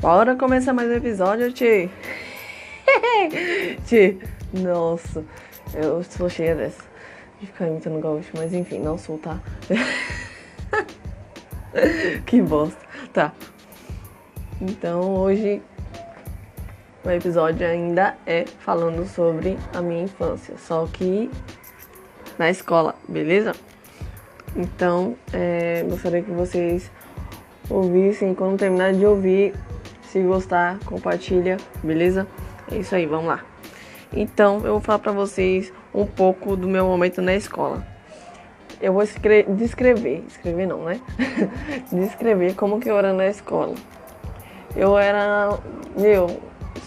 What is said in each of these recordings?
Bora começar mais um episódio, Ti. Ti, nossa, eu sou cheia dessa. De ficar imitando gaúcho, mas enfim, não sou, tá? que bosta. Tá. Então hoje o episódio ainda é falando sobre a minha infância, só que na escola, beleza? Então, é, gostaria que vocês ouvissem. Quando terminar de ouvir, se gostar, compartilha, beleza? É isso aí, vamos lá. Então, eu vou falar pra vocês um pouco do meu momento na escola. Eu vou descrever, escrever não, né? descrever como que eu era na escola. Eu era, meu,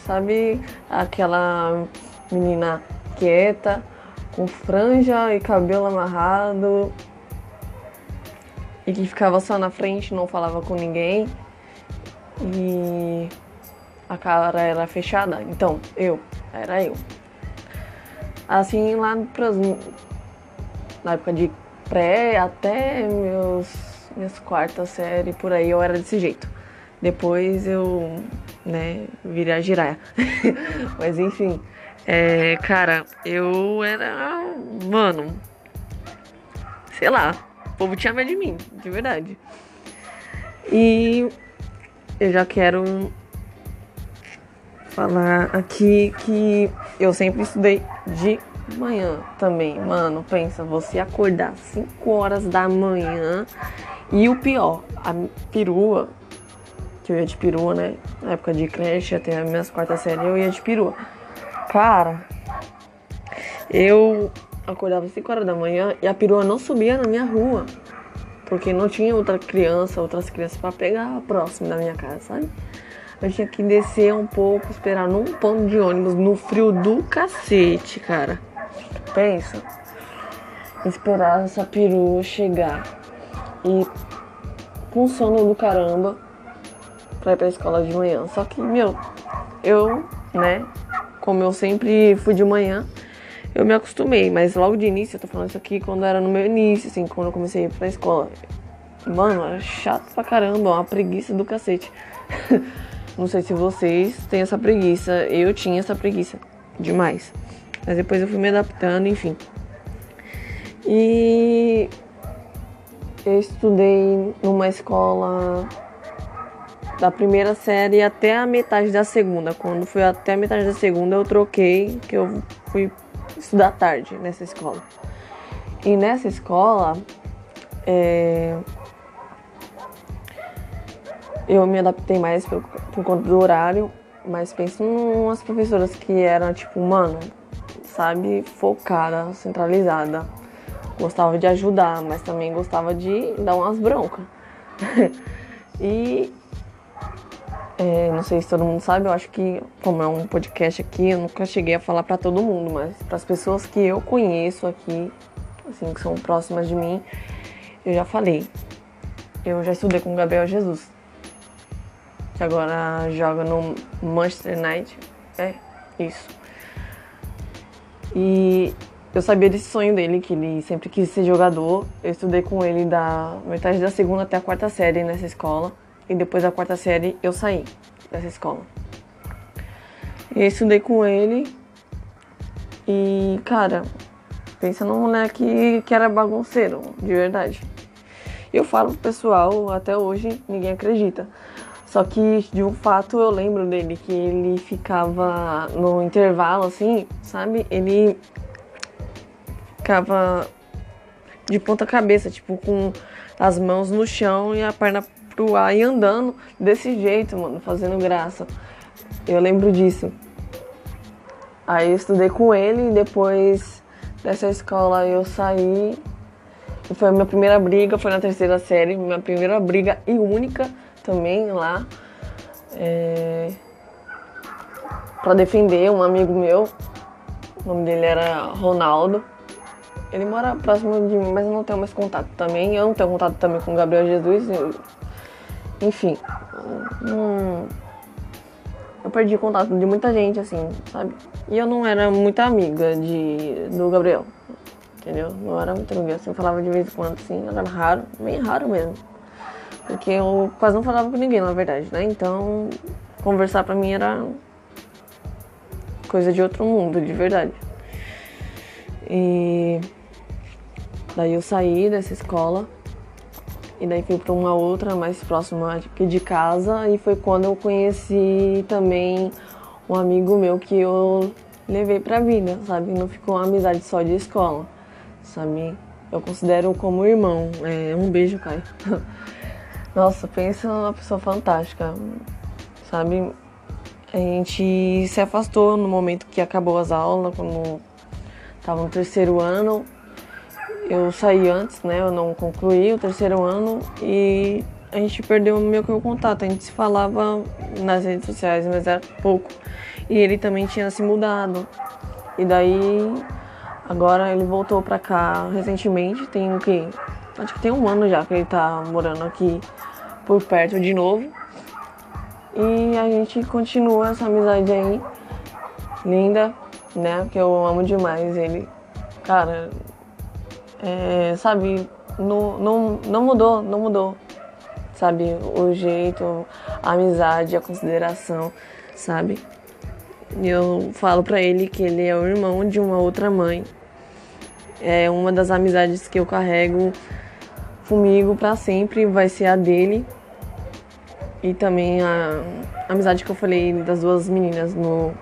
sabe aquela menina quieta, com franja e cabelo amarrado, e que ficava só na frente, não falava com ninguém. E a cara era fechada. Então, eu, era eu. Assim, lá pras, na época de pré até meus minhas quarta série por aí eu era desse jeito. Depois eu, né, virei a giraia. Mas enfim, é, cara, eu era, mano, sei lá, o povo tinha medo de mim, de verdade. E eu já quero falar aqui que eu sempre estudei de manhã também. Mano, pensa, você acordar 5 horas da manhã e o pior, a perua, que eu ia de perua, né? Na época de creche, até as minhas quarta série, eu ia de perua. Cara, eu acordava 5 horas da manhã e a perua não subia na minha rua. Porque não tinha outra criança, outras crianças para pegar próximo da minha casa, sabe? Eu tinha que descer um pouco, esperar num ponto de ônibus no frio do cacete, cara. Pensa. Esperar essa perua chegar e com sono do caramba pra ir pra escola de manhã. Só que, meu, eu, né, como eu sempre fui de manhã, eu me acostumei, mas logo de início, eu tô falando isso aqui quando era no meu início, assim, quando eu comecei a ir pra escola. Mano, era chato pra caramba, uma preguiça do cacete. Não sei se vocês têm essa preguiça, eu tinha essa preguiça demais. Mas depois eu fui me adaptando, enfim. E eu estudei numa escola da primeira série até a metade da segunda. Quando fui até a metade da segunda, eu troquei, que eu fui estudar tarde nessa escola. E nessa escola, é, eu me adaptei mais por, por, conta do horário, mas penso umas professoras que eram, tipo, mano, sabe, focada, centralizada. Gostava de ajudar, mas também gostava de dar umas broncas. e é, não sei se todo mundo sabe, eu acho que, como é um podcast aqui, eu nunca cheguei a falar para todo mundo, mas para as pessoas que eu conheço aqui, assim, que são próximas de mim, eu já falei. Eu já estudei com o Gabriel Jesus, que agora joga no Manchester United. É, isso. E eu sabia desse sonho dele, que ele sempre quis ser jogador. Eu estudei com ele da metade da segunda até a quarta série nessa escola e depois da quarta série eu saí dessa escola. E estudei com ele e, cara, pensa num moleque que era bagunceiro, de verdade. Eu falo pro pessoal, até hoje ninguém acredita. Só que de um fato eu lembro dele, que ele ficava no intervalo assim, sabe? Ele ficava de ponta cabeça, tipo, com as mãos no chão e a perna pro ar e andando desse jeito, mano, fazendo graça. Eu lembro disso. Aí eu estudei com ele e depois dessa escola eu saí. Foi a minha primeira briga, foi na terceira série, minha primeira briga e única também lá. É... Pra defender um amigo meu. O nome dele era Ronaldo. Ele mora próximo de mim, mas eu não tenho mais contato também. Eu não tenho contato também com o Gabriel Jesus. Enfim, hum, eu perdi contato de muita gente, assim, sabe? E eu não era muito amiga de, do Gabriel, entendeu? Não era muito amiga, assim, falava de vez em quando, assim, era raro, bem raro mesmo. Porque eu quase não falava com ninguém, na verdade, né? Então, conversar pra mim era coisa de outro mundo, de verdade. E daí eu saí dessa escola e daí fui para uma outra mais próxima aqui de casa e foi quando eu conheci também um amigo meu que eu levei pra vida, sabe? Não ficou uma amizade só de escola, sabe? Eu considero como irmão. É, um beijo, Caio. Nossa, pensa numa pessoa fantástica, sabe? A gente se afastou no momento que acabou as aulas, quando estava no terceiro ano. Eu saí antes, né? Eu não concluí o terceiro ano e a gente perdeu meio que o contato. A gente se falava nas redes sociais, mas era pouco. E ele também tinha se mudado. E daí, agora ele voltou pra cá recentemente. Tem o quê? Acho que tem um ano já que ele tá morando aqui por perto de novo. E a gente continua essa amizade aí. Linda, né? Que eu amo demais ele. Cara, é, sabe, não, não, não mudou, não mudou. Sabe, o jeito, a amizade, a consideração, sabe? Eu falo pra ele que ele é o irmão de uma outra mãe. É uma das amizades que eu carrego comigo para sempre, vai ser a dele. E também a, a amizade que eu falei das duas meninas no,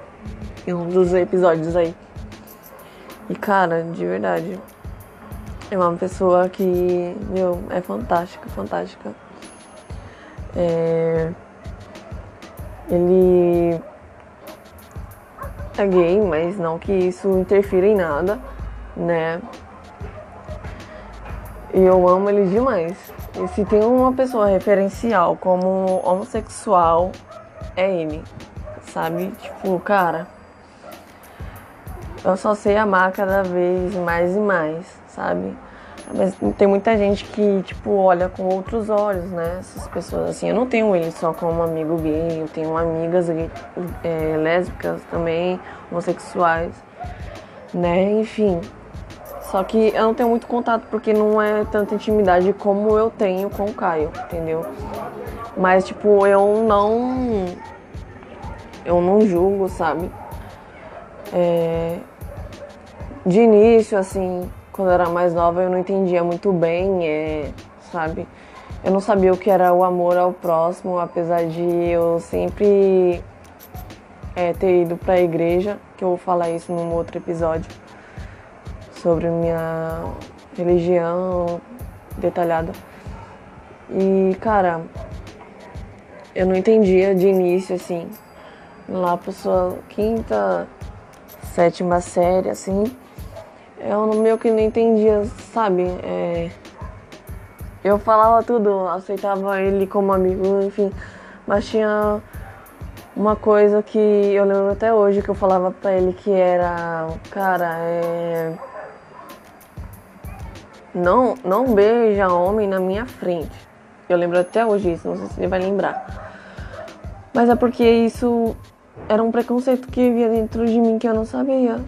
em um dos episódios aí. E cara, de verdade, é uma pessoa que, meu, é fantástica, fantástica. É... Ele é gay, mas não que isso interfira em nada, né? E eu amo ele demais. E se tem uma pessoa referencial como homossexual, é ele. Sabe? Tipo, cara. Eu só sei amar cada vez mais e mais, sabe? Mas tem muita gente que, tipo, olha com outros olhos, né? Essas pessoas, assim. Eu não tenho ele só como amigo gay, eu tenho amigas é, lésbicas também, homossexuais, né? Enfim. Só que eu não tenho muito contato porque não é tanta intimidade como eu tenho com o Caio, entendeu? Mas, tipo, eu não. Eu não julgo, sabe? É, de início, assim, quando eu era mais nova, eu não entendia muito bem, é, sabe? Eu não sabia o que era o amor ao próximo, apesar de eu sempre é, ter ido para a igreja, que eu vou falar isso num outro episódio, sobre minha religião detalhada. E, cara, eu não entendia de início, assim, lá pra sua quinta, sétima série, assim, eu meio que não entendia, sabe? É... Eu falava tudo, aceitava ele como amigo, enfim. Mas tinha uma coisa que eu lembro até hoje que eu falava pra ele que era, cara, é. Não, não beija homem na minha frente. Eu lembro até hoje isso, não sei se ele vai lembrar. Mas é porque isso era um preconceito que vivia dentro de mim que eu não sabia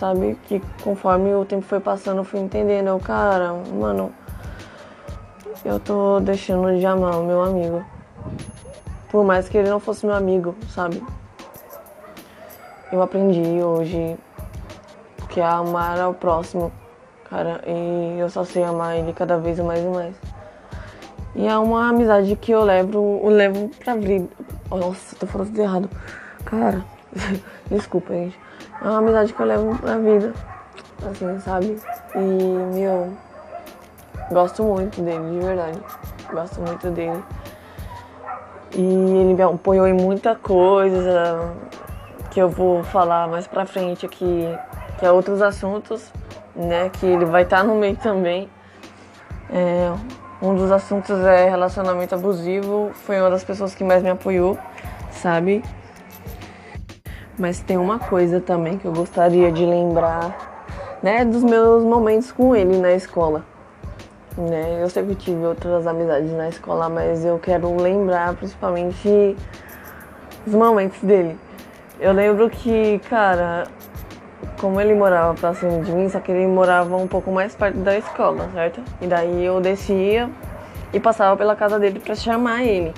sabe? Que conforme o tempo foi passando, eu fui entendendo. Eu, cara, mano, eu tô deixando de amar o meu amigo. Por mais que ele não fosse meu amigo, sabe? Eu aprendi hoje que é amar ao próximo, cara, e eu só sei amar ele cada vez mais e mais. E é uma amizade que eu levo, eu levo pra vida. Nossa, tô falando tudo errado. Cara, desculpa, gente. É uma amizade que eu levo pra vida. Assim, sabe? E, meu, gosto muito dele, de verdade. Gosto muito dele. E ele me apoiou em muita coisa que eu vou falar mais pra frente aqui, que é outros assuntos, né? Que ele vai estar tá no meio também. É, um dos assuntos é relacionamento abusivo. Foi uma das pessoas que mais me apoiou, sabe? Mas tem uma coisa também que eu gostaria de lembrar, né, dos meus momentos com ele na escola. Né? Eu sempre tive outras amizades na escola, mas eu quero lembrar principalmente os momentos dele. Eu lembro que, cara, como ele morava próximo de mim, só que ele morava um pouco mais perto da escola, certo? E daí eu descia e passava pela casa dele pra chamar ele.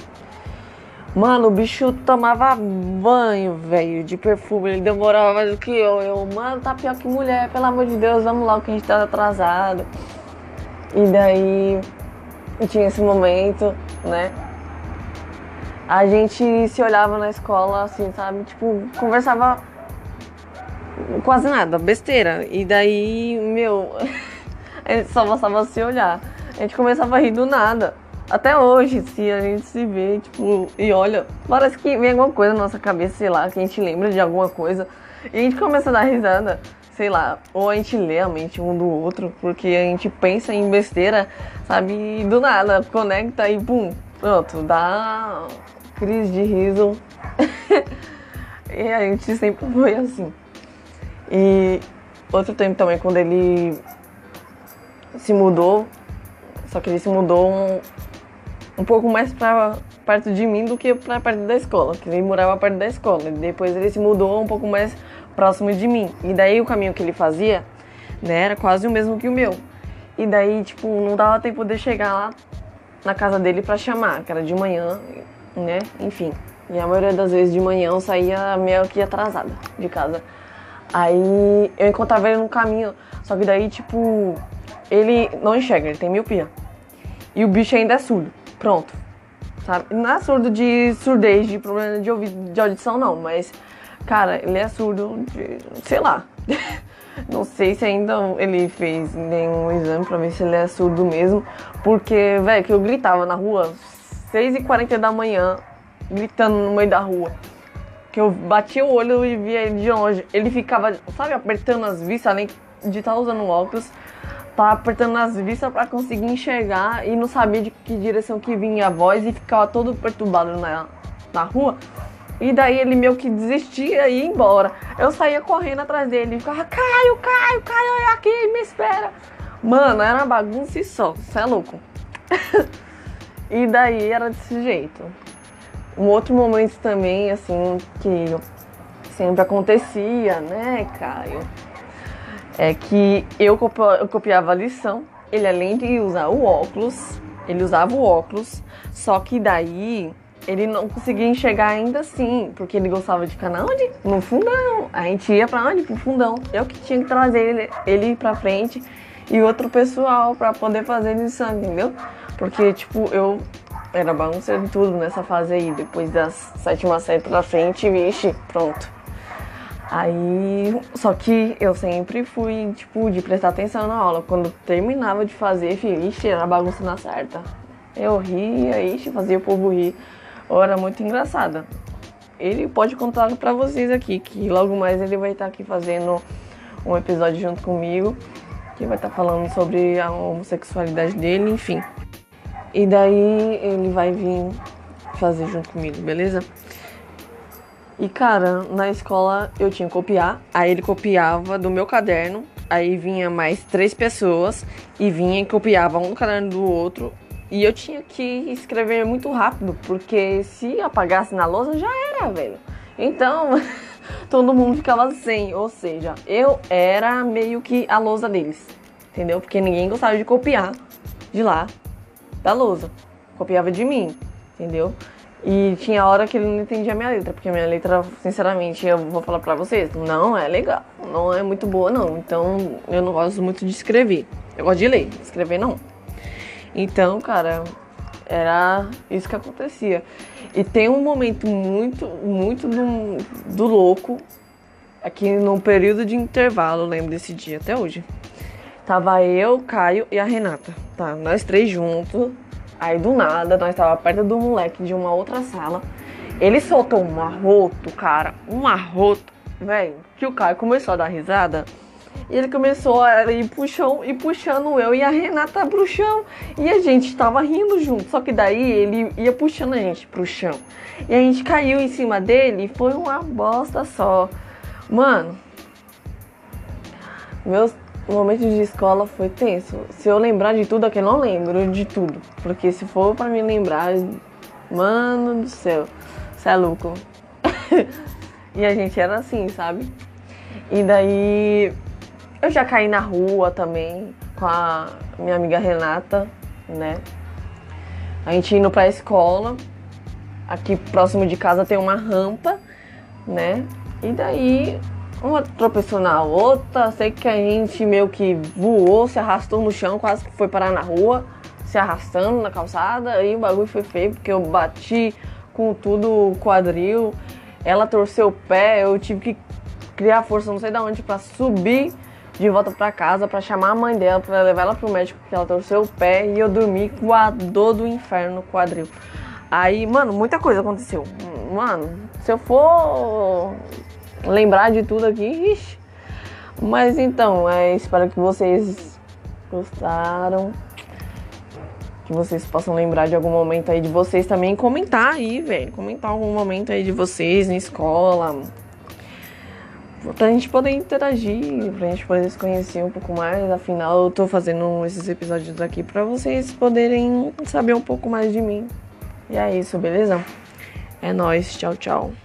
Mano, o bicho tomava banho, velho, de perfume. Ele demorava mais do que eu. Eu, mano, tá pior que mulher, pelo amor de Deus, vamos logo que a gente tá atrasado. E daí tinha esse momento, né? A gente se olhava na escola, assim, sabe? Tipo, conversava quase nada, besteira. E daí, meu, a gente só bastava se olhar. A gente começava a rir do nada. Até hoje, se a gente se vê, tipo, e olha, parece que vem alguma coisa na nossa cabeça, sei lá, que a gente lembra de alguma coisa. E a gente começa a dar risada, sei lá, ou a gente lê a mente um do outro, porque a gente pensa em besteira, sabe? E do nada, conecta e pum, pronto, dá crise de riso. e a gente sempre foi assim. E outro tempo também, quando ele se mudou, só que ele se mudou um, um pouco mais pra perto de mim do que pra perto da escola, que ele morava perto da escola. Depois ele se mudou um pouco mais próximo de mim. E daí o caminho que ele fazia, né, era quase o mesmo que o meu. E daí, tipo, não dava tempo de chegar lá na casa dele para chamar, que era de manhã, né? Enfim. E a maioria das vezes de manhã eu saía meio que atrasada de casa. Aí eu encontrava ele no caminho, só que daí, tipo, ele não enxerga, ele tem miopia. E o bicho ainda é surdo. Pronto. Sabe? Não é surdo de surdez, de problema de, ouvido, de audição, não, mas, cara, ele é surdo de. sei lá. não sei se ainda ele fez nenhum exame pra ver se ele é surdo mesmo. Porque, velho, que eu gritava na rua, 6h40 da manhã, gritando no meio da rua. Que eu batia o olho e via ele de longe. Ele ficava, sabe, apertando as vistas, além de estar tá usando óculos tá apertando as vistas para conseguir enxergar e não sabia de que direção que vinha a voz e ficava todo perturbado na, na rua. E daí ele meio que desistia e ia embora. Eu saía correndo atrás dele e ficava, Caio, Caio, Caio, é aqui, me espera. Mano, era uma bagunça e só, você é louco. e daí era desse jeito. Um outro momento também, assim, que sempre acontecia, né, Caio? É que eu, copiava a lição, ele além de usar o óculos, ele usava o óculos, só que daí ele não conseguia enxergar ainda assim, porque ele gostava de ficar na onde? No fundão. A gente ia pra onde? Pro fundão. Eu que tinha que trazer ele, ele pra frente e outro pessoal pra poder fazer lição, entendeu? Porque, tipo, eu era bagunça de tudo nessa fase aí. Depois das sétima série pra frente, vixe, pronto. Aí, só que eu sempre fui, tipo, de prestar atenção na aula. Quando terminava de fazer, ixi, era bagunça na certa. Eu ria, ixi, fazia o povo rir. Era muito engraçada. Ele pode contar pra vocês aqui, que logo mais ele vai estar aqui fazendo um episódio junto comigo, que vai estar falando sobre a homossexualidade dele, enfim. E daí ele vai vir fazer junto comigo, beleza? E cara, na escola eu tinha que copiar, aí ele copiava do meu caderno, aí vinha mais três pessoas e vinha e copiava um caderno do outro. E eu tinha que escrever muito rápido, porque se apagasse na lousa já era, velho. Então, todo mundo ficava sem, ou seja, eu era meio que a lousa deles, entendeu? Porque ninguém gostava de copiar de lá, da lousa. Copiava de mim, entendeu? E tinha hora que ele não entendia a minha letra, porque a minha letra, sinceramente, eu vou falar pra vocês, não é legal, não é muito boa não. Então eu não gosto muito de escrever. Eu gosto de ler, escrever não. Então, cara, era isso que acontecia. E tem um momento muito, muito do, do louco aqui no período de intervalo, lembro desse dia até hoje. Tava eu, Caio e a Renata, tá? Nós três juntos Aí do nada, nós tava perto do moleque de uma outra sala. Ele soltou um arroto, cara, um arroto, velho, que o Caio começou a dar risada. E ele começou a ir pro chão e puxando eu e a Renata pro chão. E a gente tava rindo junto. Só que daí ele ia puxando a gente pro chão. E a gente caiu em cima dele e foi uma bosta só. Mano, meus o momento de escola foi tenso. Se eu lembrar de tudo, é que eu não lembro de tudo. Porque se for para me lembrar, mano do céu, você é louco. e a gente era assim, sabe? E daí eu já caí na rua também com a minha amiga Renata, né? A gente indo pra escola, aqui próximo de casa tem uma rampa, né? E daí uma tropeçou na outra, sei que a gente meio que voou, se arrastou no chão, quase que foi parar na rua, se arrastando na calçada, aí o bagulho foi feio, porque eu bati com tudo o quadril, ela torceu o pé, eu tive que criar força não sei de onde para subir de volta para casa para chamar a mãe dela para levar ela pro médico porque ela torceu o pé e eu dormi com a dor do inferno no quadril. Aí, mano, muita coisa aconteceu. Mano, se eu for lembrar de tudo aqui, ixi. Mas então, é, espero que vocês gostaram. Que vocês possam lembrar de algum momento aí de vocês também. Comentar aí, velho. Comentar algum momento aí de vocês na escola pra gente poder interagir, pra gente poder se conhecer um pouco mais. Afinal, eu tô fazendo esses episódios aqui pra vocês poderem saber um pouco mais de mim. E é isso, beleza? É nóis, tchau, tchau.